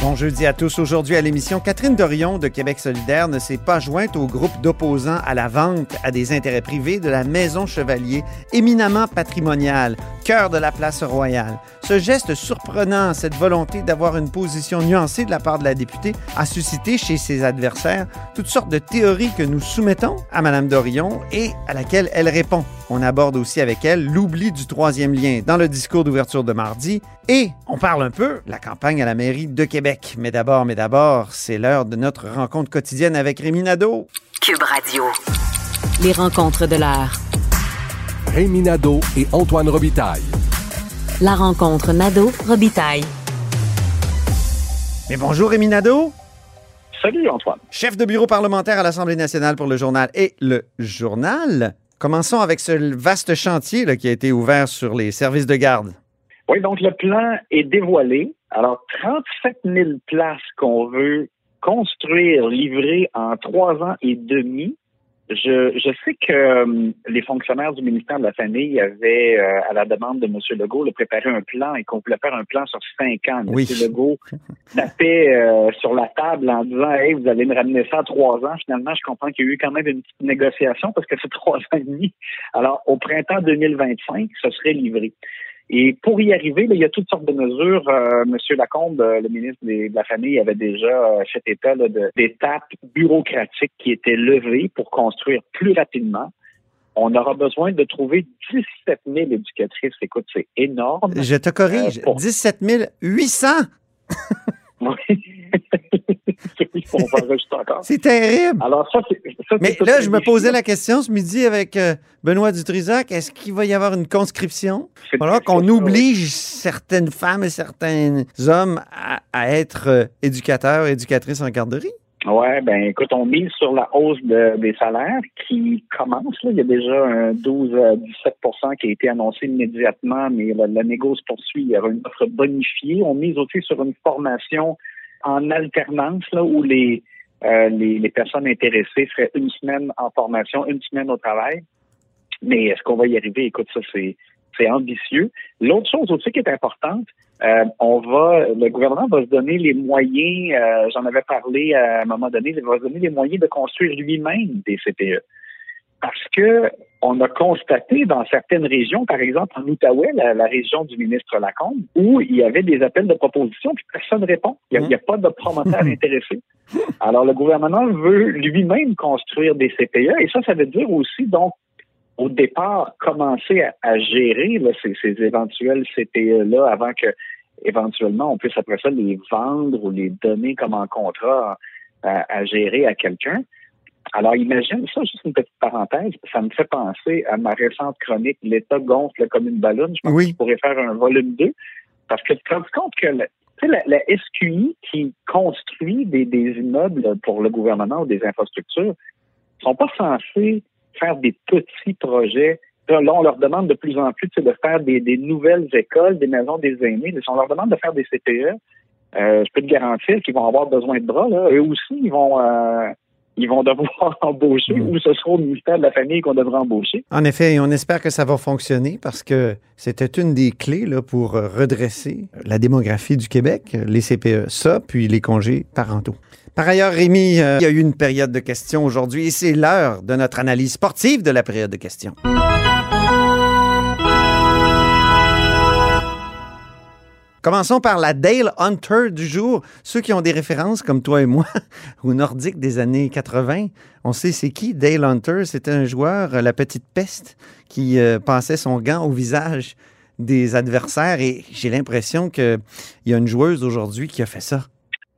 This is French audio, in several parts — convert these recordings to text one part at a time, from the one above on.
Bon jeudi à tous. Aujourd'hui à l'émission, Catherine Dorion de Québec solidaire ne s'est pas jointe au groupe d'opposants à la vente à des intérêts privés de la Maison Chevalier, éminemment patrimoniale, cœur de la place royale. Ce geste surprenant, cette volonté d'avoir une position nuancée de la part de la députée, a suscité chez ses adversaires toutes sortes de théories que nous soumettons à Mme Dorion et à laquelle elle répond. On aborde aussi avec elle l'oubli du troisième lien dans le discours d'ouverture de mardi et on parle un peu de la campagne à la mairie de Québec. Mais d'abord, mais d'abord, c'est l'heure de notre rencontre quotidienne avec Rémi Nadeau. Cube Radio. Les rencontres de l'heure. Rémi Nadeau et Antoine Robitaille. La rencontre Nadeau-Robitaille. Mais bonjour Rémi Nadeau, Salut Antoine. chef de bureau parlementaire à l'Assemblée nationale pour le journal et le journal. Commençons avec ce vaste chantier là, qui a été ouvert sur les services de garde. Oui, donc le plan est dévoilé. Alors, 37 000 places qu'on veut construire, livrer en trois ans et demi. Je, je sais que euh, les fonctionnaires du ministère de la Famille avaient, euh, à la demande de M. Legault, le préparé un plan et qu'on voulait faire un plan sur cinq ans. Oui. M. Legault tapait euh, sur la table en disant Hey, vous allez me ramener ça à trois ans. Finalement, je comprends qu'il y a eu quand même une petite négociation parce que c'est trois ans et demi. Alors, au printemps 2025, ce serait livré. Et pour y arriver, là, il y a toutes sortes de mesures. Euh, Monsieur Lacombe, euh, le ministre des- de la Famille, avait déjà euh, fait état d'étapes bureaucratiques qui étaient levées pour construire plus rapidement. On aura besoin de trouver 17 000 éducatrices. Écoute, c'est énorme. Je te corrige, Euh, pour- 17 800. Oui. Oui, on va enregistrer encore. C'est terrible. Alors ça, Mais là, je me posais la question ce midi avec euh, Benoît Dutrisac. Est-ce qu'il va y avoir une conscription? Alors qu'on oblige certaines femmes et certains hommes à, à être euh, éducateurs éducatrices en garderie? Ouais, ben écoute, on mise sur la hausse de- des salaires qui commence. Là. Il y a déjà un 12 à 17% qui a été annoncé immédiatement, mais la, la négo se poursuit. Il y aura une offre bonifiée. On mise aussi sur une formation en alternance là, où les, euh, les, les personnes intéressées feraient une semaine en formation, une semaine au travail. Mais est-ce qu'on va y arriver? Écoute, ça, c'est c'est ambitieux. L'autre chose aussi qui est importante, euh, on va, le gouvernement va se donner les moyens, euh, j'en avais parlé à un moment donné, il va se donner les moyens de construire lui-même des CPE. Parce que on a constaté dans certaines régions, par exemple en Outaouais, la, la région du ministre Lacombe, où il y avait des appels de proposition puis personne ne répond. Il n'y a, pas de promoteur intéressé. Alors le gouvernement veut lui-même construire des CPE et ça, ça veut dire aussi donc au départ commencer à, à gérer là, ces, ces éventuels CPE-là avant que éventuellement on puisse après ça les vendre ou les donner comme en contrat à, à gérer à quelqu'un. Alors imagine ça, juste une petite parenthèse, ça me fait penser à ma récente chronique L'État gonfle comme une ballonne. Je pense Oui. que je pourrais faire un volume 2 parce que tu te rends compte que le- tu sais, la, la SQI qui construit des, des immeubles pour le gouvernement ou des infrastructures sont pas censés faire des petits projets. Là, on leur demande de plus en plus tu sais, de faire des, des nouvelles écoles, des maisons des aînés. On leur demande de faire des CPE. Euh, je peux te garantir qu'ils vont avoir besoin de bras. Là. Eux aussi, ils vont, euh, ils vont devoir embaucher ou ce sera au ministère de la Famille qu'on devra embaucher. En effet, et on espère que ça va fonctionner parce que c'était une des clés là, pour redresser la démographie du Québec, les CPE, ça, puis les congés parentaux. Par ailleurs, Rémi, euh, il y a eu une période de questions aujourd'hui et c'est l'heure de notre analyse sportive de la période de questions. Commençons par la Dale Hunter du jour. Ceux qui ont des références comme toi et moi au nordique des années 80, on sait c'est qui Dale Hunter. C'était un joueur, euh, la petite peste, qui euh, passait son gant au visage des adversaires et j'ai l'impression qu'il y a une joueuse aujourd'hui qui a fait ça.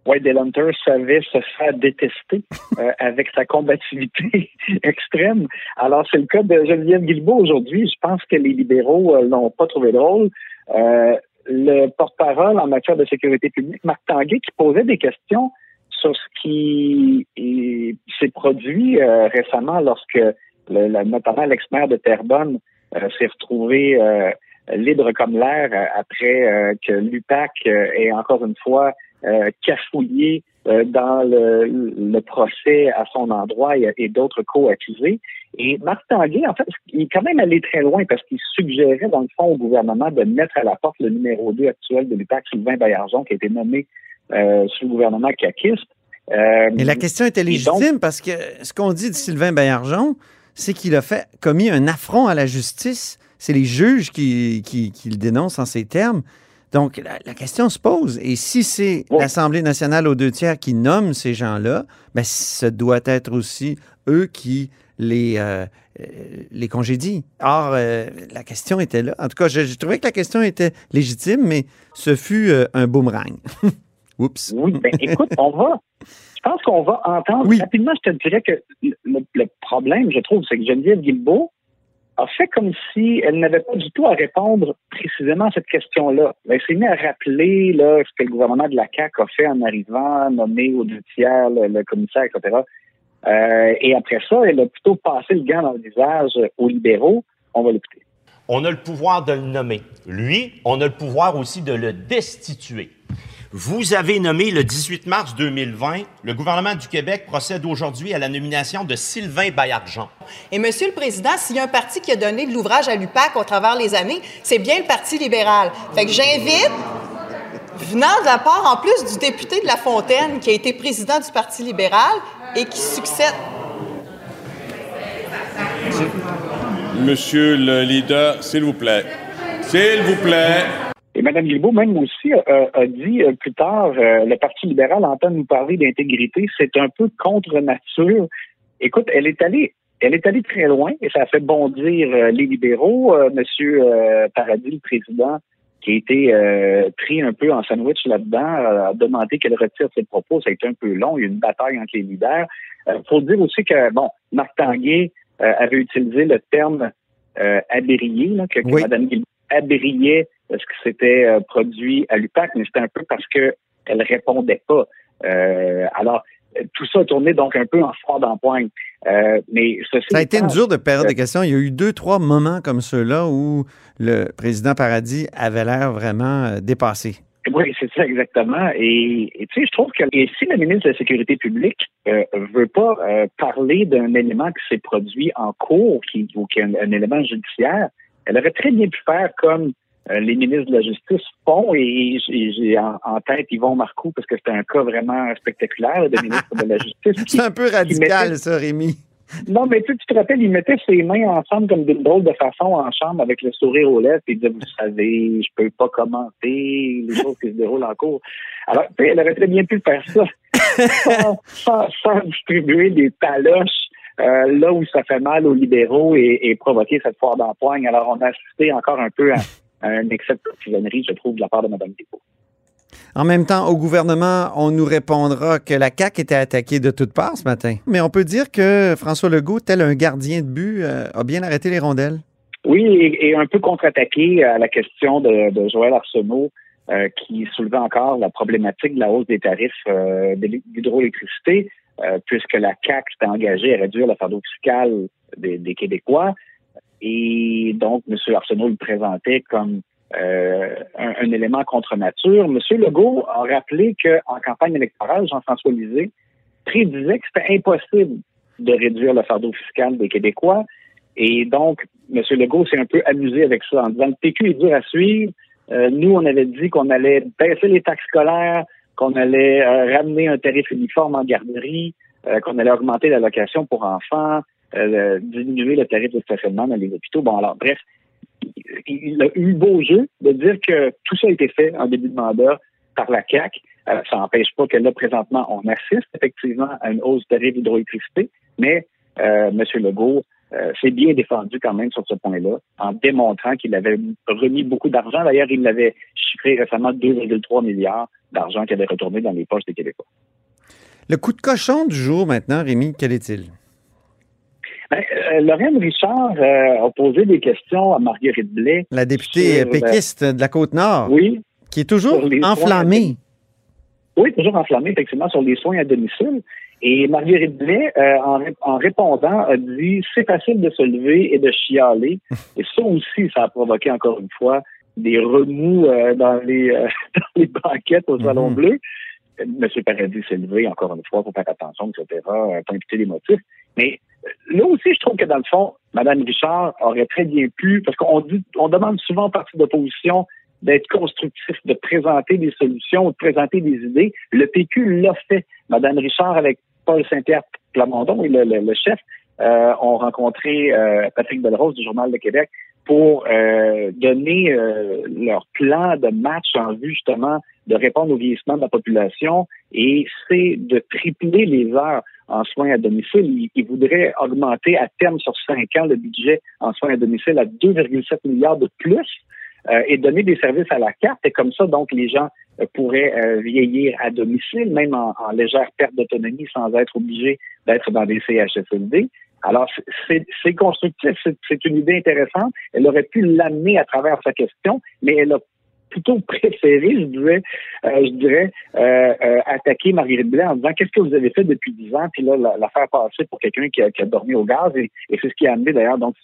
Oui, Dale Hunter savait se faire détester euh, avec sa combativité extrême. Alors, c'est le cas de Geneviève Guilbeault aujourd'hui. Je pense que les libéraux euh, l'ont pas trouvé drôle. Euh, le porte-parole en matière de sécurité publique, Marc Tanguay, qui posait des questions sur ce qui est- s'est produit euh, récemment lorsque le, le- notamment l'ex-maire de Terrebonne euh, s'est retrouvé euh, libre comme l'air après que l'UPAC ait encore une fois cafouillé dans le, le, procès à son endroit et, et d'autres co-accusés. Et Marc Tanguay, en fait, il est quand même allé très loin parce qu'il suggérait, dans le fond, au gouvernement de mettre à la porte le numéro 2 actuel de l'UPAC, Sylvain Baillargeon, qui a été nommé euh, sous le gouvernement caquiste. Euh, Mais la question était légitime parce que ce qu'on dit de Sylvain Baillargeon, c'est qu'il a fait commis un affront à la justice. C'est les juges qui, qui, qui, le dénoncent en ces termes. Donc, la, la question se pose. Et si c'est Bon. l'Assemblée nationale aux deux tiers qui nomme ces gens-là, ben, ce doit être aussi eux qui les, euh, euh, les congédient. Or, euh, la question était là. En tout cas, je, je trouvais que la question était légitime, mais ce fut euh, un boomerang. Oups. Oui, ben écoute, on va. Je pense qu'on va entendre Oui. rapidement. Je te dirais que le, le problème, je trouve, c'est que Geneviève Guilbeault a fait comme si elle n'avait pas du tout à répondre précisément à cette question-là. Elle s'est mis à rappeler ce que le gouvernement de la CAQ a fait en arrivant, nommé aux deux tiers le, le commissaire, etc. Euh, et après ça, elle a plutôt passé le gant dans le visage aux libéraux. On va l'écouter. On a le pouvoir de le nommer. Lui, on a le pouvoir aussi de le destituer. Vous avez nommé le 18 mars 2020, le gouvernement du Québec procède aujourd'hui à la nomination de Sylvain Bayard-Jean. Et Monsieur le Président, s'il y a un parti qui a donné de l'ouvrage à l'UPAC au travers les années, c'est bien le Parti libéral. Fait que j'invite, venant de la part en plus du député de La Fontaine, qui a été président du Parti libéral et qui succède. Monsieur le leader, s'il vous plaît. S'il vous plaît. Et Mme Guilbeault, même aussi, a, a dit euh, plus tard, euh, le Parti libéral entend nous parler d'intégrité, c'est un peu contre nature. Écoute, elle est allée, elle est allée très loin et ça a fait bondir euh, les libéraux. Euh, Monsieur euh, Paradis, le président, qui a été euh, pris un peu en sandwich là-dedans, a demandé qu'elle retire ses propos. Ça a été un peu long. Il y a eu une bataille entre les leaders. Il faut dire aussi que, bon, Marc Tanguay euh, avait utilisé le terme euh, là, que. Mme Guilbeault abriait parce que c'était euh, produit à l'UPAC, mais c'était un peu parce que elle répondait pas. Euh, alors, tout ça a tourné donc un peu en froid d'empoigne. Euh, mais ceci Ça a été une dure de période de questions. Il y a eu deux, trois moments comme ceux-là où le président Paradis avait l'air vraiment dépassé. Oui, c'est ça exactement. Et, et tu sais, je trouve que et si la ministre de la Sécurité publique euh, veut pas euh, parler d'un élément qui s'est produit en cours, qui, ou qui est un, un élément judiciaire, elle aurait très bien pu faire comme les ministres de la Justice font, et j'ai en, en tête Yvon Marcoux, parce que c'était un cas vraiment spectaculaire de ministre de la Justice. C'est un peu radical, mettait- ça, Rémi. non, mais tu, tu te rappelles, il mettait ses mains ensemble comme d'une drôle de façon en chambre avec le sourire aux lèvres et il disait, vous savez, je peux pas commenter les choses qui se déroulent en cours. Alors, tu sais, elle aurait très bien pu faire ça sans, sans- sans distribuer des taloches euh, là où ça fait mal aux libéraux et, et provoquer cette foire d'empoigne. Alors, on a assisté encore un peu à un excès de partisanerie, je trouve, de la part de Mme Dépôt. En même temps, au gouvernement, on nous répondra que la CAQ était attaquée de toutes parts ce matin. Mais on peut dire que François Legault, tel un gardien de but, euh, a bien arrêté les rondelles. Oui, et, et un peu contre-attaqué à la question de, de Joël Arsenault, euh, qui soulevait encore la problématique de la hausse des tarifs euh, de l'hy- d'hydroélectricité, euh, puisque la CAC s'était engagée à réduire le fardeau fiscal des, des Québécois. Et donc, M. Arsenault le présentait comme euh, un, un élément contre nature. M. Legault a rappelé qu'en campagne électorale, Jean-François Lisée prédisait que c'était impossible de réduire le fardeau fiscal des Québécois. Et donc, M. Legault s'est un peu amusé avec ça en disant le PQ est dur à suivre. Euh, nous, on avait dit qu'on allait baisser les taxes scolaires, qu'on allait euh, ramener un tarif uniforme en garderie, euh, qu'on allait augmenter l'allocation pour enfants, euh, diminuer le tarif de stationnement dans les hôpitaux. Bon, alors, bref, il a eu beau jeu de dire que tout ça a été fait en début de mandat par la CAQ. Euh, ça n'empêche pas que là, présentement, on assiste effectivement à une hausse du tarif d'hydroélectricité, mais euh, M. Legault s'est bien défendu quand même sur ce point-là, en démontrant qu'il avait remis beaucoup d'argent. D'ailleurs, il l'avait chiffré récemment 2,3 milliards d'argent qui avait retourné dans les poches des Québécois. Le coup de cochon du jour maintenant, Rémi, quel est-il? Ben, euh, Lorraine Richard euh, a posé des questions à Marguerite Blais. La députée Sur, euh, péquiste de la Côte-Nord, Oui, qui est toujours enflammée. Oui, toujours enflammé, effectivement, sur les soins à domicile. Et Marguerite Blais, euh, en, en, répondant, a dit c'est facile de se lever et de chialer. Et ça aussi, ça a provoqué encore une fois des remous euh, dans les euh, dans les banquettes au Salon Mhm. Bleu. Monsieur Paradis s'est levé, encore une fois, pour faire attention, etc., pas imputer les motifs. Mais là aussi, je trouve que dans le fond, Mme Richard aurait très bien pu, parce qu'on dit, on demande souvent au parti d'opposition d'être constructif, de présenter des solutions, de présenter des idées. Le PQ l'a fait. Mme Richard, avec Paul Saint-Pierre Plamondon et le, le- le chef, euh, ont rencontré euh, Patrick Belrose du Journal de Québec pour euh, donner euh, leur plan de match en vue justement de répondre au vieillissement de la population et c'est de tripler les heures en soins à domicile. Ils voudraient augmenter à terme sur cinq ans le budget en soins à domicile à 2,7 milliards de plus euh, et donner des services à la carte. Et comme ça, donc, les gens euh, pourraient euh, vieillir à domicile, même en, en légère perte d'autonomie sans être obligés d'être dans des CHSLD. Alors, c'est- constructif, c'est une idée intéressante. Elle aurait pu l'amener à travers sa question, mais elle a plutôt préféré, je dirais, euh, je dirais euh, euh, attaquer Marguerite Blais en disant qu'est-ce que vous avez fait depuis dix ans, puis là, la, la faire passer pour quelqu'un qui a, qui a dormi au gaz, et, et c'est ce qui a amené d'ailleurs donc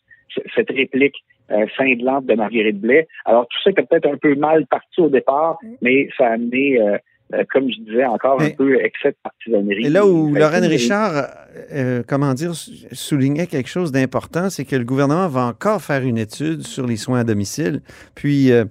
cette réplique euh, cinglante de Marguerite Blais. Alors, tout ça était peut-être un peu mal parti au départ, mais ça a amené, euh, euh, comme je disais, encore un peu excès de partisanerie. Et là où Lorraine Richard, euh, comment dire, soulignait quelque chose d'important, c'est que le gouvernement va encore faire une étude sur les soins à domicile. Puis, euh,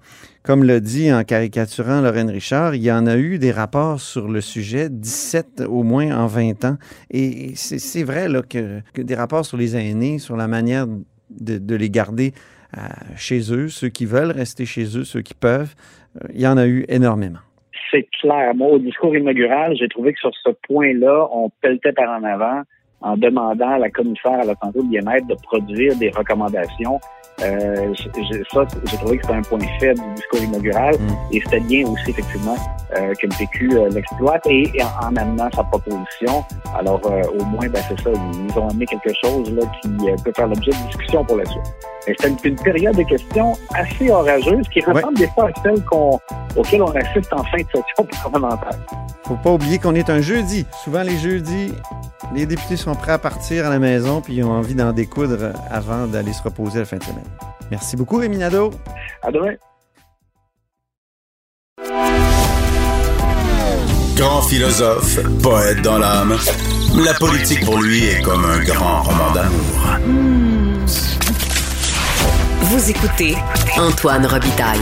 comme le dit en caricaturant Lorraine Richard, il y en a eu des rapports sur le sujet, 17 au moins en 20 ans. Et c'est vrai que, des rapports sur les aînés, sur la manière de, les garder euh, chez eux, ceux qui veulent rester chez eux, ceux qui peuvent, il y en a eu énormément. c'est clair. Moi, au discours inaugural, j'ai trouvé que sur ce point-là, on pelletait par en avant en demandant à la commissaire à la santé et au bien-être de produire des recommandations. Euh, ça, j'ai trouvé que c'était un point faible du discours inaugural Mm. et c'était bien aussi, effectivement, euh, que le PQ euh, l'exploite et, et en, en amenant sa proposition. Alors, au moins, ben, c'est ça, ils nous ont amené quelque chose là, qui peut faire l'objet de discussion pour la suite. C'était une, une période de questions assez orageuse qui ressemble des fois à celle qu'on, auquel on assiste en fin de session parlementaire. faut pas oublier qu'on est un jeudi. Souvent, les jeudis, les députés sont prêts à partir à la maison puis ils ont envie d'en découdre avant d'aller se reposer la fin de semaine. Merci beaucoup, Rémi Nadeau. À demain. Grand philosophe, poète dans l'âme, la politique pour lui est comme un grand roman d'amour. Vous écoutez Antoine Robitaille,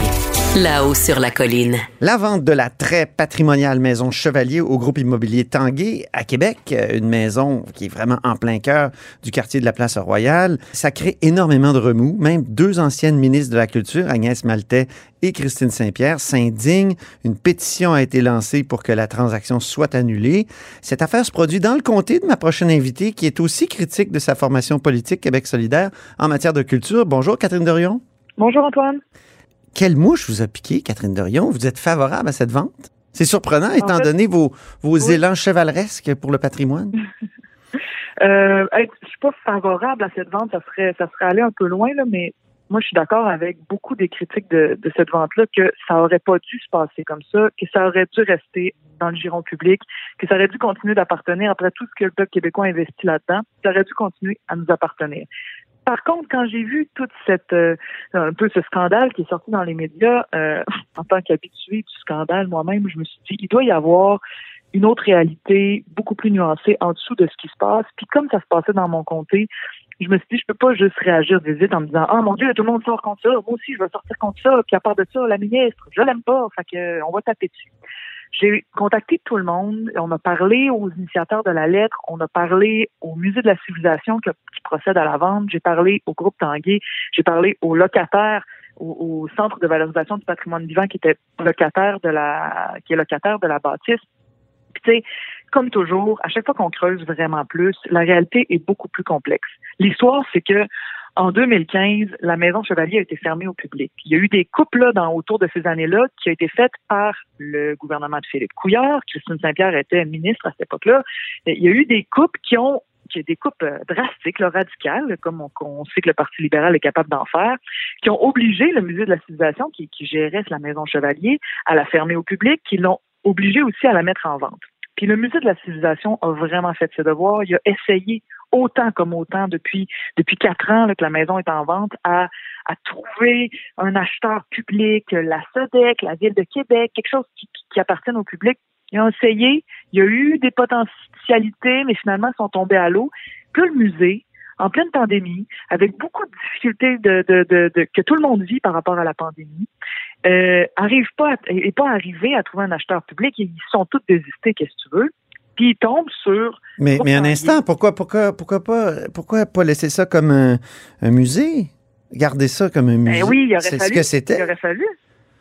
là-haut sur la colline. La vente de la très patrimoniale maison Chevalier au groupe immobilier Tanguay à Québec, euh, une maison qui est vraiment en plein cœur du quartier de la Place Royale, ça crée énormément de remous. Même deux anciennes ministres de la Culture, Agnès Maltais et Christine Saint-Pierre, s'indignent. Une pétition a été lancée pour que la transaction soit annulée. Cette affaire se produit dans le comté de ma prochaine invitée, qui est aussi critique de sa formation politique Québec solidaire en matière de culture. Bonjour, Catherine Dorion. Bonjour Antoine. Quelle mouche vous a piqué, Catherine Dorion? Vous êtes favorable à cette vente? C'est surprenant, étant fait, donné vos, vos oui. élans chevaleresques pour le patrimoine. Euh, hey, je suis pas favorable à cette vente, ça serait ça serait aller un peu loin là, mais moi je suis d'accord avec beaucoup des critiques de, de cette vente-là que ça aurait pas dû se passer comme ça, que ça aurait dû rester dans le giron public, que ça aurait dû continuer d'appartenir après tout ce que le peuple québécois a investi là-dedans, ça aurait dû continuer à nous appartenir. Par contre, quand j'ai vu toute cette euh, un peu ce scandale qui est sorti dans les médias, euh, en tant qu'habitué du scandale moi-même, je me suis dit il doit y avoir une autre réalité beaucoup plus nuancée en dessous de ce qui se passe. Puis comme ça se passait dans mon comté, je me suis dit, je peux pas juste réagir vite en me disant, ah mon Dieu, tout le monde sort contre ça, moi aussi je vais sortir contre ça, puis à part de ça, la ministre, je l'aime pas, fait que on va taper dessus. J'ai contacté tout le monde, on a parlé aux initiateurs de la lettre, on a parlé au musée de la civilisation qui, procède à la vente, j'ai parlé au groupe Tanguay, j'ai parlé aux locataires au, au centre de valorisation du patrimoine vivant qui était locataire de la qui est locataire de la bâtisse. Puis tu sais, comme toujours, à chaque fois qu'on creuse vraiment plus, la réalité est beaucoup plus complexe. L'histoire, c'est que en 2015, la Maison Chevalier a été fermée au public. Il y a eu des coupes là, dans, autour de ces années-là qui ont été faites par le gouvernement de Philippe Couillard. Christine Saint-Pierre était ministre à cette époque-là. Il y a eu des coupes qui ont qui des coupes euh, drastiques, là, radicales, comme on, on, sait que le Parti libéral est capable d'en faire, qui ont obligé le musée de la civilisation, qui, qui gérait la Maison Chevalier, à la fermer au public, qui l'ont obligé aussi à la mettre en vente. Puis le musée de la civilisation a vraiment fait ses devoirs. Il a essayé autant comme autant depuis depuis quatre ans que la maison est en vente à à trouver un acheteur public, la SODEC, la Ville de Québec, quelque chose qui, qui, appartienne au public. Ils ont essayé, il y a eu des potentialités, mais finalement ils sont tombés à l'eau. Que le musée, en pleine pandémie, avec beaucoup de difficultés que tout le monde vit par rapport à la pandémie, euh, arrive pas à, pas arrivé à trouver un acheteur public. Ils sont tous désistés, qu'est-ce que tu veux? Puis ils tombent sur. Mais, mais un instant, pourquoi, pourquoi, pourquoi pas, pourquoi pas laisser ça comme un, un musée? Garder ça comme un musée. Ben oui, il aurait c'est fallu. ce que c'était. Il aurait fallu.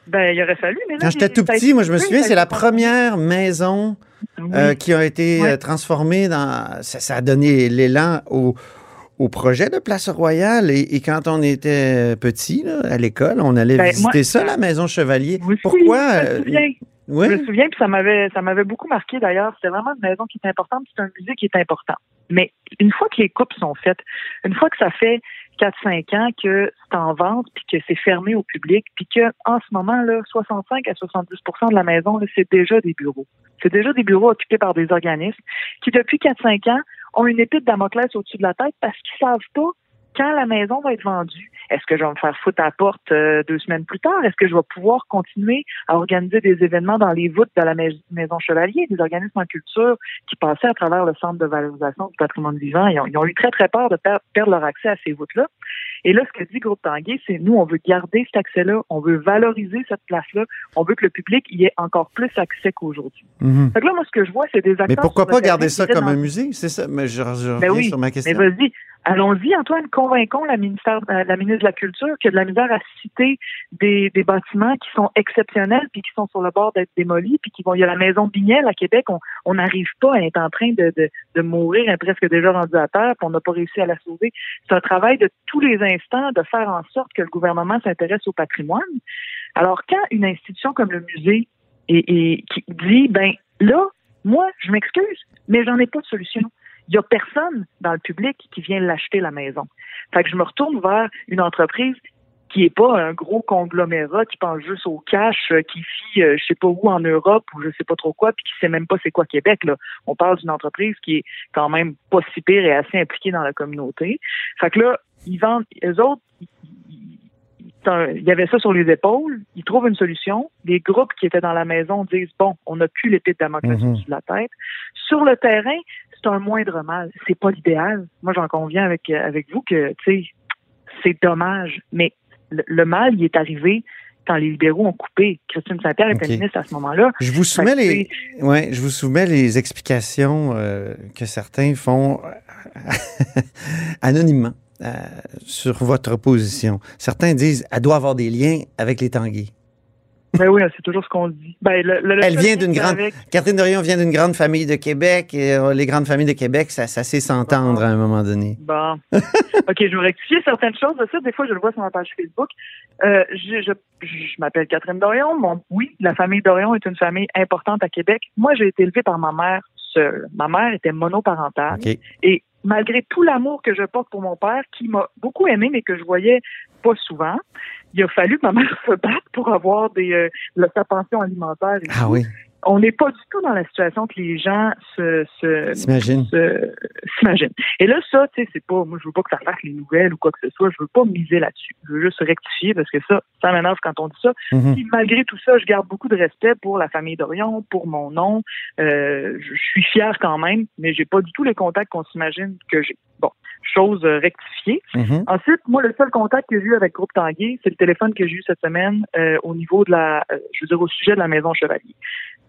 Ben, il aurait fallu. Mais là, Quand j'étais il- tout petit, moi, je me souviens, c'est la première maison Oui. euh, qui a été euh, transformée dans. Ça, ça a donné l'élan au, au projet de Place Royale. Et, et quand on était petit, là, à l'école, on allait Ben, visiter moi- ça, la maison Chevalier. Moi aussi, Pourquoi? Je euh, me souviens. Je me souviens, puis ça m'avait, ça m'avait beaucoup marqué d'ailleurs. C'était vraiment une maison qui est importante, c'est un musée qui est important. Mais une fois que les coupes sont faites, une fois que ça fait 4-5 ans que c'est en vente, puis que c'est fermé au public, puis que en ce moment, là, 65 à 70% de la maison, c'est déjà des bureaux. C'est déjà des bureaux occupés par des organismes qui, depuis 4-5 ans, ont une épée de Damoclès au-dessus de la tête parce qu'ils savent pas quand la maison va être vendue. Est-ce que je vais me faire foutre à la porte euh, deux semaines plus tard? Est-ce que je vais pouvoir continuer à organiser des événements dans les voûtes de la mais- Maison Chevalier, des organismes en culture qui passaient à travers le Centre de valorisation du patrimoine vivant? Ils ont, ils ont eu très, très peur de per- perdre leur accès à ces voûtes-là. Et là, ce que dit Groupe Tanguay, c'est nous, on veut garder cet accès-là, on veut valoriser cette place-là, on veut que le public y ait encore plus accès qu'aujourd'hui. Mhm. Fait que là, moi, ce que je vois, c'est des acteurs... Mais pourquoi pas garder qui ça comme un musée? C'est ça. Mais je, je reviens Ben oui, sur ma mais question. vas-y. Allons-y, Antoine, convainquons la, ministère, euh, la ministre de la Culture qu'il y a de la misère à citer des, des bâtiments qui sont exceptionnels puis qui sont sur le bord d'être démolis puis qui vont. Il y a la maison Bignel à Québec, on on n'arrive pas à être en train de, de, de mourir, elle est presque déjà rendue à terre, puis on n'a pas réussi à la sauver. C'est un travail de tous les instants de faire en sorte que le gouvernement s'intéresse au patrimoine. Alors, quand une institution comme le musée et, qui dit ben là, moi, je m'excuse, mais j'en ai pas de solution. Il y a personne dans le public qui vient l'acheter la maison. Fait que je me retourne vers une entreprise qui est pas un gros conglomérat qui pense juste au cash, euh, qui fit euh, je sais pas où en Europe ou je sais pas trop quoi, puis qui sait même pas c'est quoi Québec. Là. On parle d'une entreprise qui est quand même pas si pire et assez impliquée dans la communauté. Fait que là, ils vendent, eux autres, il y avait ça sur les épaules, ils trouvent une solution. Les groupes qui étaient dans la maison disent bon, on n'a plus l'épée de Damoclès au-dessus de la tête. Sur le terrain, c'est un moindre mal. C'est pas l'idéal. Moi, j'en conviens avec avec vous que tu sais, c'est dommage, mais le, le mal, il est arrivé quand les libéraux ont coupé. Christine Saint-Pierre était Ok. ministre à ce moment-là. Je vous soumets les, ouais, je vous soumets les explications euh, que certains font euh, anonymement euh, sur votre position. Certains disent elle doit avoir des liens avec les Tanguy. Ben oui, c'est toujours ce qu'on dit. Ben, le, le- le Elle vient d'une grande. avec- Catherine Dorion vient d'une grande famille de Québec et euh, les grandes familles de Québec, ça, ça sait s'entendre à un moment donné. Bon. OK, je vais rectifier certaines choses de ça. Des fois, je le vois sur ma page Facebook. Euh, je je, je m'appelle Catherine Dorion. Mon, oui, la famille Dorion est une famille importante à Québec. Moi, j'ai été élevée par ma mère seule. Ma mère était monoparentale. OK. Et malgré tout l'amour que je porte pour mon père, qui m'a beaucoup aimé, mais que je voyais pas souvent, il a fallu que ma mère se batte pour avoir des, euh, sa pension alimentaire. et Ah tout. oui, On n'est pas du tout dans la situation que les gens se, s'imaginent. Et là, ça, tu sais, c'est pas, moi, je veux pas que ça fasse les nouvelles ou quoi que ce soit. Je veux pas miser là-dessus. Je veux juste rectifier parce que ça, ça m'énerve quand on dit ça. Mhm. Puis, malgré tout ça, je garde beaucoup de respect pour la famille d'Orion, pour mon nom. Euh, je suis fière quand même, mais j'ai pas du tout les contacts qu'on s'imagine que j'ai. Bon, chose euh, rectifiée. Mhm. Ensuite, moi, le seul contact que j'ai eu avec Groupe Tanguay, c'est le téléphone que j'ai eu cette semaine euh, au niveau de la, euh, je veux dire, au sujet de la Maison Chevalier.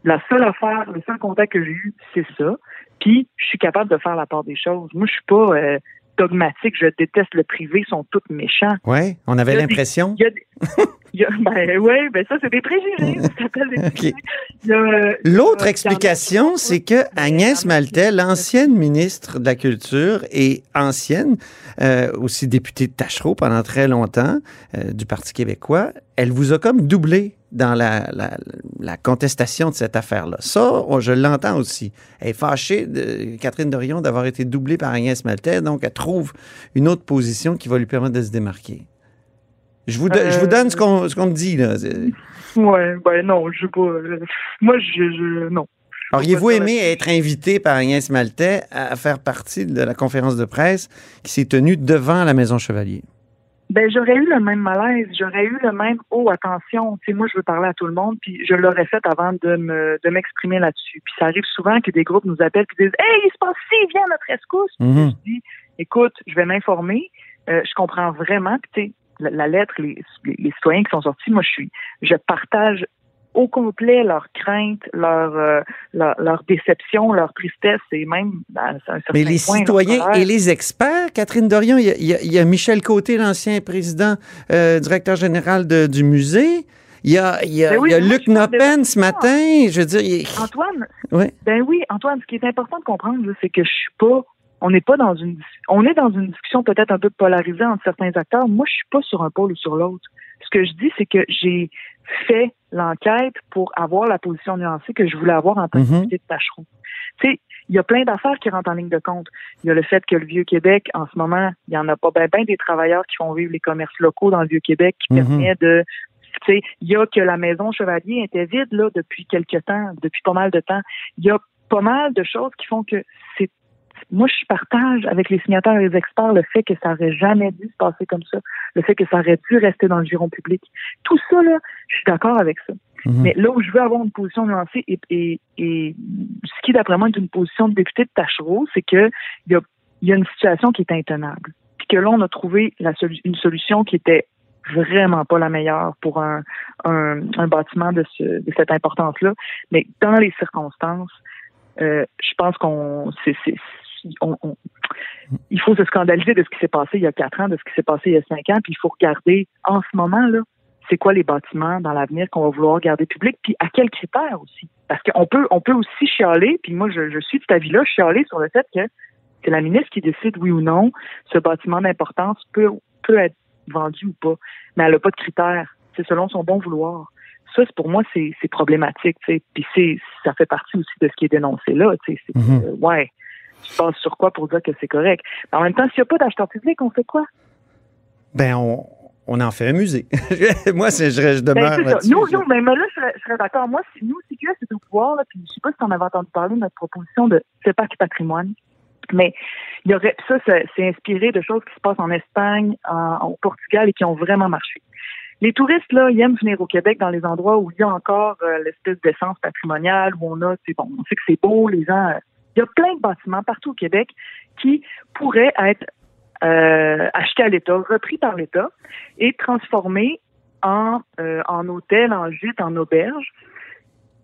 La seule affaire, le seul contact que j'ai eu, c'est ça. Puis, je suis capable de faire la part des choses. Moi, je suis pas euh, dogmatique. Je déteste le privé. Ils sont tous méchants. Ouais, on avait l'impression. Il y a des... il y a- ben ouais, ben ça, c'est des préjugés. Euh, L'autre explication, c'est que Agnès Maltais, l'ancienne ministre de la Culture et ancienne, euh, aussi députée de Tachereau pendant très longtemps euh, du Parti québécois, elle vous a comme doublé dans la, la- la contestation de cette affaire-là. Ça, on- je l'entends aussi. Elle est fâchée, de, Catherine Dorion, d'avoir été doublée par Agnès Maltais, donc elle trouve une autre position qui va lui permettre de se démarquer. Je vous, do- je vous donne ce qu'on me dit. Là. Ouais, ben non, je sais pas. euh, Moi, je, je non. Auriez-vous aimé être invité par Agnès Maltais à faire partie de la conférence de presse qui s'est tenue devant la Maison Chevalier? Ben, j'aurais eu le même malaise, j'aurais eu le même oh attention, tu sais moi je veux parler à tout le monde puis je l'aurais fait avant de me de m'exprimer là-dessus. Puis ça arrive souvent que des groupes nous appellent puis disent "Hey, il se passe ci, viens à notre escousse." Puis Mhm. Je dis "Écoute, je vais m'informer, Euh, je comprends vraiment puis tu sais la, la lettre les, les, les citoyens qui sont sortis, moi je suis je partage au complet leurs craintes, leur, euh, leur leur déception, leur tristesse et même à un certain Mais les point, citoyens et les experts, Catherine Dorion, il y a, y y Michel Côté, l'ancien président, euh, directeur général de- du musée. Il y a, il y a, Ben oui, il y a mais moi, Luc Noppen ce matin. Je veux dire, il- Antoine, Ouais. ben oui, Antoine, ce qui est important de comprendre, c'est que je suis pas, on n'est pas dans une, on est dans une discussion peut-être un peu polarisée entre certains acteurs. Moi, je suis pas sur un pôle ou sur l'autre. Ce que je dis, c'est que j'ai fait l'enquête pour avoir la position nuancée que je voulais avoir en tant que député de Tachereau. Tu sais, il y a plein d'affaires qui rentrent en ligne de compte. Il y a le fait que le Vieux-Québec, en ce moment, il y en a pas bien ben des travailleurs qui font vivre les commerces locaux dans le Vieux-Québec qui Mhm. permet de tu sais, il y a que la maison Chevalier était vide là depuis quelque temps, depuis pas mal de temps. Il y a pas mal de choses qui font que c'est moi, je partage avec les signataires et les experts le fait que ça aurait jamais dû se passer comme ça, le fait que ça aurait dû rester dans le giron public. Tout ça, là, je suis d'accord avec ça. Mhm. Mais là où je veux avoir une position nuancée et, et, et ce qui, d'après moi, est une position de député de Tachereau, c'est que il y a, y a une situation qui est intenable. Puis que là, on a trouvé la solu- une solution qui était vraiment pas la meilleure pour un, un, un bâtiment de, ce, de cette importance-là. Mais dans les circonstances, euh, je pense qu'on c'est, c'est- on- on- il faut se scandaliser de ce qui s'est passé il y a quatre ans, de ce qui s'est passé il y a cinq ans, puis il faut regarder en ce moment là, c'est quoi les bâtiments dans l'avenir qu'on va vouloir garder publics, puis à quels critères aussi. Parce qu'on peut on peut aussi chialer, puis moi je, je suis de cet avis-là, chialer sur le fait que c'est la ministre qui décide oui ou non ce bâtiment d'importance peut peut être vendu ou pas, mais elle n'a pas de critères. C'est selon son bon vouloir. Ça, c'est- pour moi, c'est problématique. tu sais. Puis ça fait partie aussi de ce qui est dénoncé là. tu sais. Mhm. euh, ouais, tu penses sur quoi pour dire que c'est correct? Mais en même temps, s'il n'y a pas d'acheteur public, on fait quoi? Ben, on, on en fait un musée. Moi, c'est- je, je Ben, demeure c'est. Nous, nous, mais là, je serais, d'accord. Moi, si nous, CQS est au pouvoir, là, puis je sais pas si tu en avais entendu parler de notre proposition de CEPAC patrimoine, mais il y aurait, ça, c'est c'est inspiré de choses qui se passent en Espagne, en, au Portugal et qui ont vraiment marché. Les touristes, là, ils aiment venir au Québec dans les endroits où il y a encore euh, l'espèce d'essence patrimoniale, où on a, c'est bon, on sait que c'est beau, les gens, euh, il y a plein de bâtiments partout au Québec qui pourraient être euh, achetés à l'État, repris par l'État et transformés en, euh, en hôtel, en gîte, en auberge,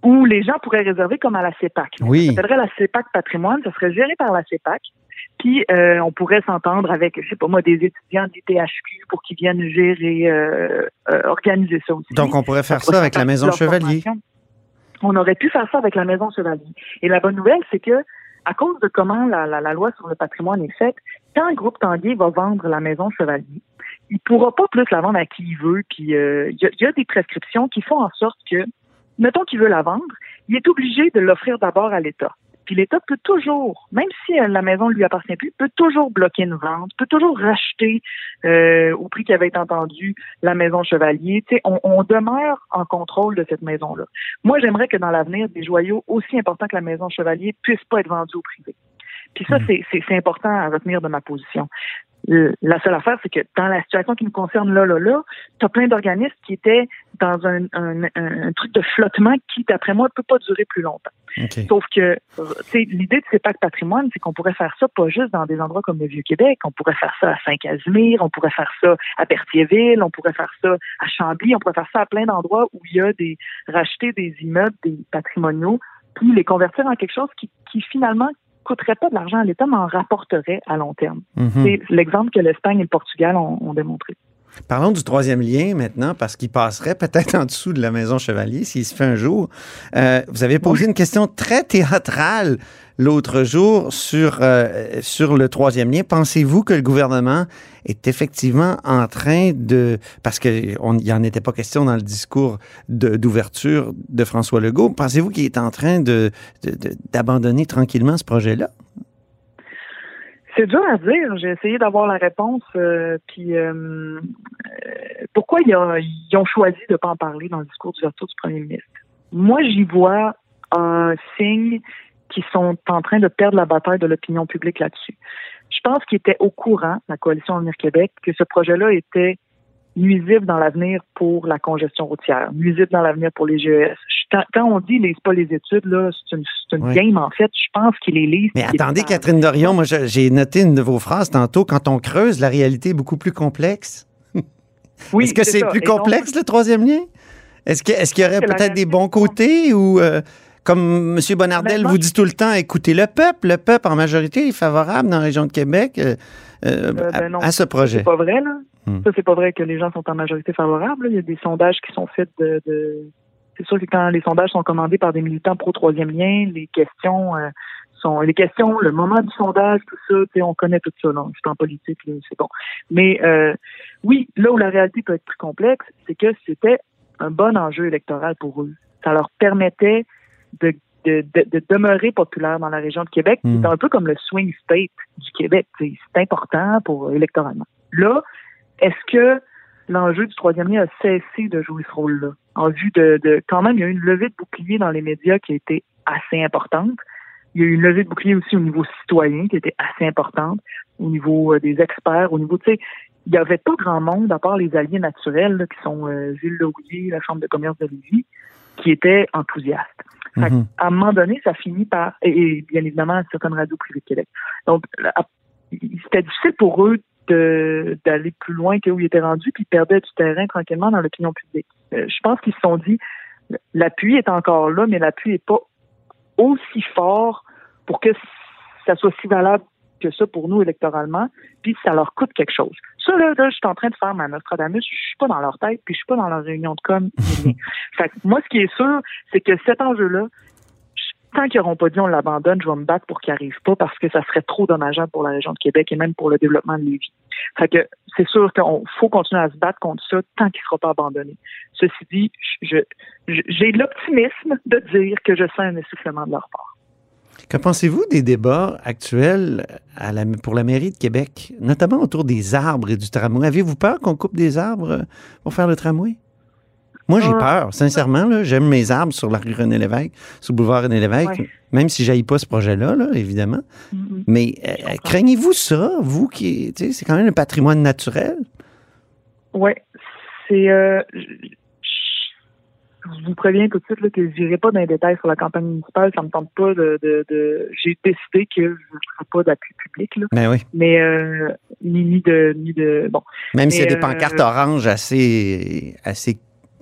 où les gens pourraient réserver comme à la CEPAC. Oui. Ça s'appellerait la CEPAC Patrimoine, ça serait géré par la CEPAC. Puis euh, on pourrait s'entendre avec, je sais pas moi, des étudiants du THQ pour qu'ils viennent gérer, euh, euh, organiser ça aussi. Donc, on pourrait faire ça avec la Maison de Chevalier. formation. On aurait pu faire ça avec la Maison Chevalier. Et la bonne nouvelle, c'est que à cause de comment la, la, la loi sur le patrimoine est faite, quand un groupe Tanguay va vendre la Maison Chevalier, il pourra pas plus la vendre à qui il veut. Puis euh, il y, a, il y a des prescriptions qui font en sorte que, mettons qu'il veut la vendre, il est obligé de l'offrir d'abord à l'État. Puis l'État peut toujours, même si euh, la maison ne lui appartient plus, peut toujours bloquer une vente, peut toujours racheter euh, au prix qui avait été entendu la maison Chevalier. Tu sais, on, demeure en contrôle de cette maison-là. Moi, j'aimerais que dans l'avenir, des joyaux aussi importants que la maison Chevalier puissent pas être vendus au privé. Puis ça, c'est- c'est important à retenir de ma position. Euh, La seule affaire, c'est que dans la situation qui nous concerne là, là, là, tu as plein d'organismes qui étaient dans un, un, un- truc de flottement qui, d'après moi, ne peut pas durer plus longtemps. Sauf que, l'idée de CEPAC Patrimoine, c'est qu'on pourrait faire ça pas juste dans des endroits comme le Vieux-Québec, on pourrait faire ça à Saint-Casimir, on pourrait faire ça à Berthierville, on pourrait faire ça à Chambly, on pourrait faire ça à plein d'endroits où il y a des, racheter des immeubles, des patrimoniaux, puis les convertir en quelque chose qui, qui finalement coûterait pas de l'argent à l'État, mais en rapporterait à long terme. Mhm. C'est l'exemple que l'Espagne et le Portugal ont, ont démontré. Parlons du troisième lien maintenant, parce qu'il passerait peut-être en dessous de la Maison Chevalier s'il se fait un jour. Euh, vous avez posé une question très théâtrale l'autre jour sur, euh, sur le troisième lien. Pensez-vous que le gouvernement est effectivement en train de... Parce qu'il n'y en était pas question dans le discours d'ouverture de, François Legault. Pensez-vous qu'il est en train de- de- de- d'abandonner tranquillement ce projet-là? C'est dur à dire. J'ai essayé d'avoir la réponse. euh, puis euh, pourquoi ils ont, choisi de ne pas en parler dans le discours d'ouverture du premier ministre? Moi, j'y vois un signe qu'ils sont en train de perdre la bataille de l'opinion publique là-dessus. Je pense qu'ils étaient au courant, la coalition Avenir Québec, que ce projet-là était nuisible dans l'avenir pour la congestion routière, nuisible dans l'avenir pour les GES. Quand on dit lisent pas les études, là, c'est une, c'est une game en fait. Je pense qu'ils les lisent. Mais attendez, les. Catherine Dorion, moi, j'ai noté une de vos phrases tantôt. Quand on creuse, la réalité est beaucoup plus complexe. Oui, Est-ce que c'est plus Et donc, complexe, le troisième lien? Est-ce que- est-ce qu'il y aurait peut-être des bons côtés ou, euh, comme M. Bonnardel Honnêtement, vous dit tout le temps, écoutez le peuple. Le peuple, en majorité, est favorable dans la région de Québec euh, euh, à, ben non. à ce projet. C'est pas vrai, là. Hmm. Ça, c'est pas vrai que les gens sont en majorité favorables. là. Il y a des sondages qui sont faits de. de- C'est sûr que quand les sondages sont commandés par des militants pro-troisième lien, les questions euh, sont. Les questions, le moment du sondage, tout ça, tu sais, on connaît tout ça, là. C'est en politique, là, c'est bon. Mais euh, oui, là où la réalité peut être plus complexe, c'est que c'était un bon enjeu électoral pour eux. Ça leur permettait de de, de, de demeurer populaire dans la région de Québec. Hmm. C'est un peu comme le swing state du Québec. C'est important pour électoralement. Là, est-ce que l'enjeu du troisième lien a cessé de jouer ce rôle-là? En vue de, de quand même, il y a eu une levée de bouclier dans les médias qui a été assez importante. Il y a eu une levée de bouclier aussi au niveau citoyen qui était assez importante, au niveau euh, des experts, au niveau, tu sais, il n'y avait pas grand monde, à part les alliés naturels, là, qui sont euh, Gilles Lerouillet, la Chambre de commerce de Lévis, qui étaient enthousiastes. Fait Mhm. à un moment donné, ça finit par, et, et bien évidemment, certaines radios privées de Québec. Donc, c'était difficile pour eux d'aller plus loin que où ils étaient rendus, puis ils perdaient du terrain tranquillement dans l'opinion publique. Euh, je pense qu'ils se sont dit, l'appui est encore là, mais l'appui n'est pas aussi fort pour que ça soit si valable que ça pour nous électoralement, puis ça leur coûte quelque chose. Ça, là, là je suis en train de faire ma Nostradamus, je suis pas dans leur tête, puis je suis pas dans leur réunion de com. fait que moi, ce qui est sûr, c'est que cet enjeu-là, je- tant qu'ils n'auront pas dit on l'abandonne, je vais me battre pour qu'il arrive pas parce que ça serait trop dommageable pour la région de Québec et même pour le développement de Lévis. Fait que c'est sûr qu'il faut continuer à se battre contre ça tant qu'il ne sera pas abandonné. Ceci dit, j'ai l'optimisme de dire que je sens un essoufflement de leur part. Que pensez-vous des débats actuels pour la mairie de Québec, notamment autour des arbres et du tramway? Avez-vous peur qu'on coupe des arbres pour faire le tramway? Moi, j'ai peur, sincèrement. J'aime mes arbres sur la rue René-Lévesque, sur le boulevard René-Lévesque, Ouais. même si je pas ce projet-là, là, évidemment. Mais euh, craignez-vous ça, vous qui... C'est quand même un patrimoine naturel? Oui, c'est. Euh, je, vous préviens tout de suite là, que je n'irai pas dans les détails sur la campagne municipale. Ça me tente pas de. de, de- J'ai décidé que je ne ferai pas d'appui public, là, Ben oui. mais euh, ni, ni de ni de. Bon, Même s'il y a Mais, des pancartes euh, oranges assez, assez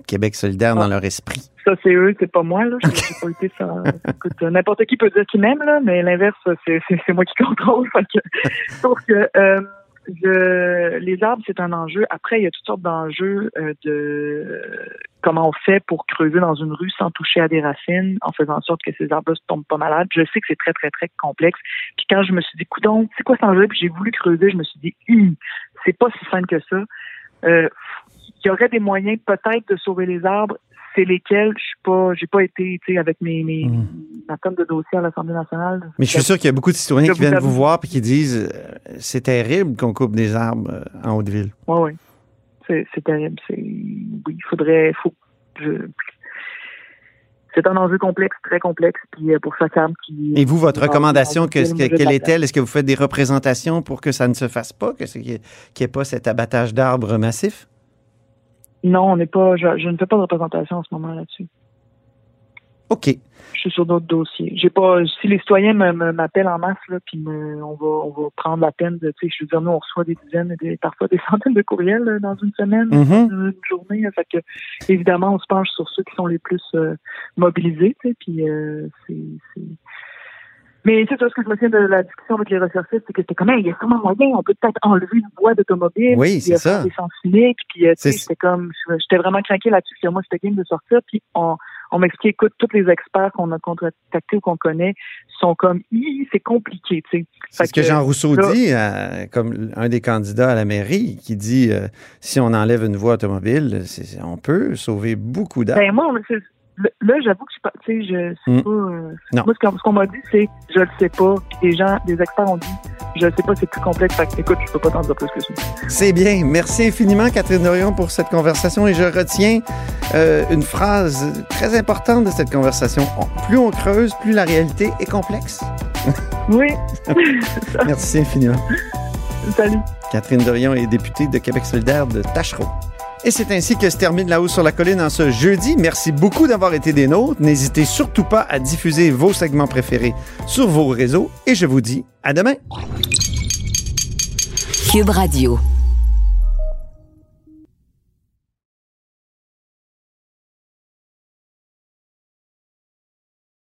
Québec solidaire dans Ah. leur esprit. ça c'est eux, c'est pas moi là. Pas été ça. Écoute, n'importe qui peut dire qu'il m'aime là, mais l'inverse, c'est moi qui contrôle. Que euh, je- les arbres, c'est un enjeu. Après, il y a toutes sortes d'enjeux euh, de comment on fait pour creuser dans une rue sans toucher à des racines, en faisant en sorte que ces arbres-là se tombent pas malades. Je sais que c'est très, très, très complexe. Puis quand je me suis dit, coudon, c'est quoi cet enjeu? Puis j'ai voulu creuser, je me suis dit, Hum, c'est pas si simple que ça. Euh, il y aurait des moyens peut-être de sauver les arbres. C'est lesquels? Je suis pas, j'ai pas été, tu sais, avec mes, mes Mm. ma tonne de dossiers à l'Assemblée nationale. Mais je suis sûr qu'il y a beaucoup de citoyens qui viennent vous voir et qui disent euh, c'est terrible qu'on coupe des arbres euh, en Haute-Ville. Oui, oui. C'est, c'est terrible. C'est, oui, il faudrait, faut, je- c'est un enjeu complexe, très complexe, puis euh, pour chaque arbre qui. Et vous, votre recommandation, que- quelle est-elle? Est-ce que vous faites des représentations pour que ça ne se fasse pas, que qu'il n'y ait, ait pas cet abattage d'arbres massif? Non, on n'est pas, je, je ne fais pas de représentation en ce moment là-dessus. OK. Je suis sur d'autres dossiers. J'ai pas, si les citoyens m'appellent en masse, là, puis me- on va, on va prendre la peine de, tu sais, je veux dire, nous, on reçoit des dizaines, des, parfois des centaines de courriels là, dans une semaine, Mhm. dans une journée. Fait que, évidemment, on se penche sur ceux qui sont les plus euh, mobilisés, tu sais, puis euh, c'est- Mais c'est ce que je me souviens de la discussion avec les recherchistes, c'est que c'était comme, Hey, il y a sûrement moyen, on peut peut-être enlever une voie d'automobile. Oui, puis, c'est euh, ça. Des sens uniques, puis euh, c'était comme, j'étais vraiment craqué là-dessus, que moi, c'était game de sortir, puis on, on m'expliquait, écoute, tous les experts qu'on a contactés ou qu'on connaît sont comme, c'est compliqué, tu sais. C'est ce que Jean Rousseau là- dit, euh, comme un des candidats à la mairie, qui dit euh, si on enlève une voie automobile, c'est- on peut sauver beaucoup d'arbres. Ben moi, là, j'avoue que je suis pas, tu sais, je sais Mm. pas. euh. Moi, ce qu'on m'a dit, c'est, je le sais pas. Puis des gens, des experts ont dit, je le sais pas, c'est plus complexe. Fait que, écoute, je peux pas t'en dire plus que ça. C'est bien. Merci infiniment, Catherine Dorion, pour cette conversation et je retiens euh, une phrase très importante de cette conversation. On- plus on creuse, plus la réalité est complexe. Oui. Merci infiniment. Salut. Catherine Dorion est députée de Québec solidaire de Tachereau. Et c'est ainsi que se termine La Hausse sur la Colline en ce jeudi. Merci beaucoup d'avoir été des nôtres. N'hésitez surtout pas à diffuser vos segments préférés sur vos réseaux et je vous dis à demain.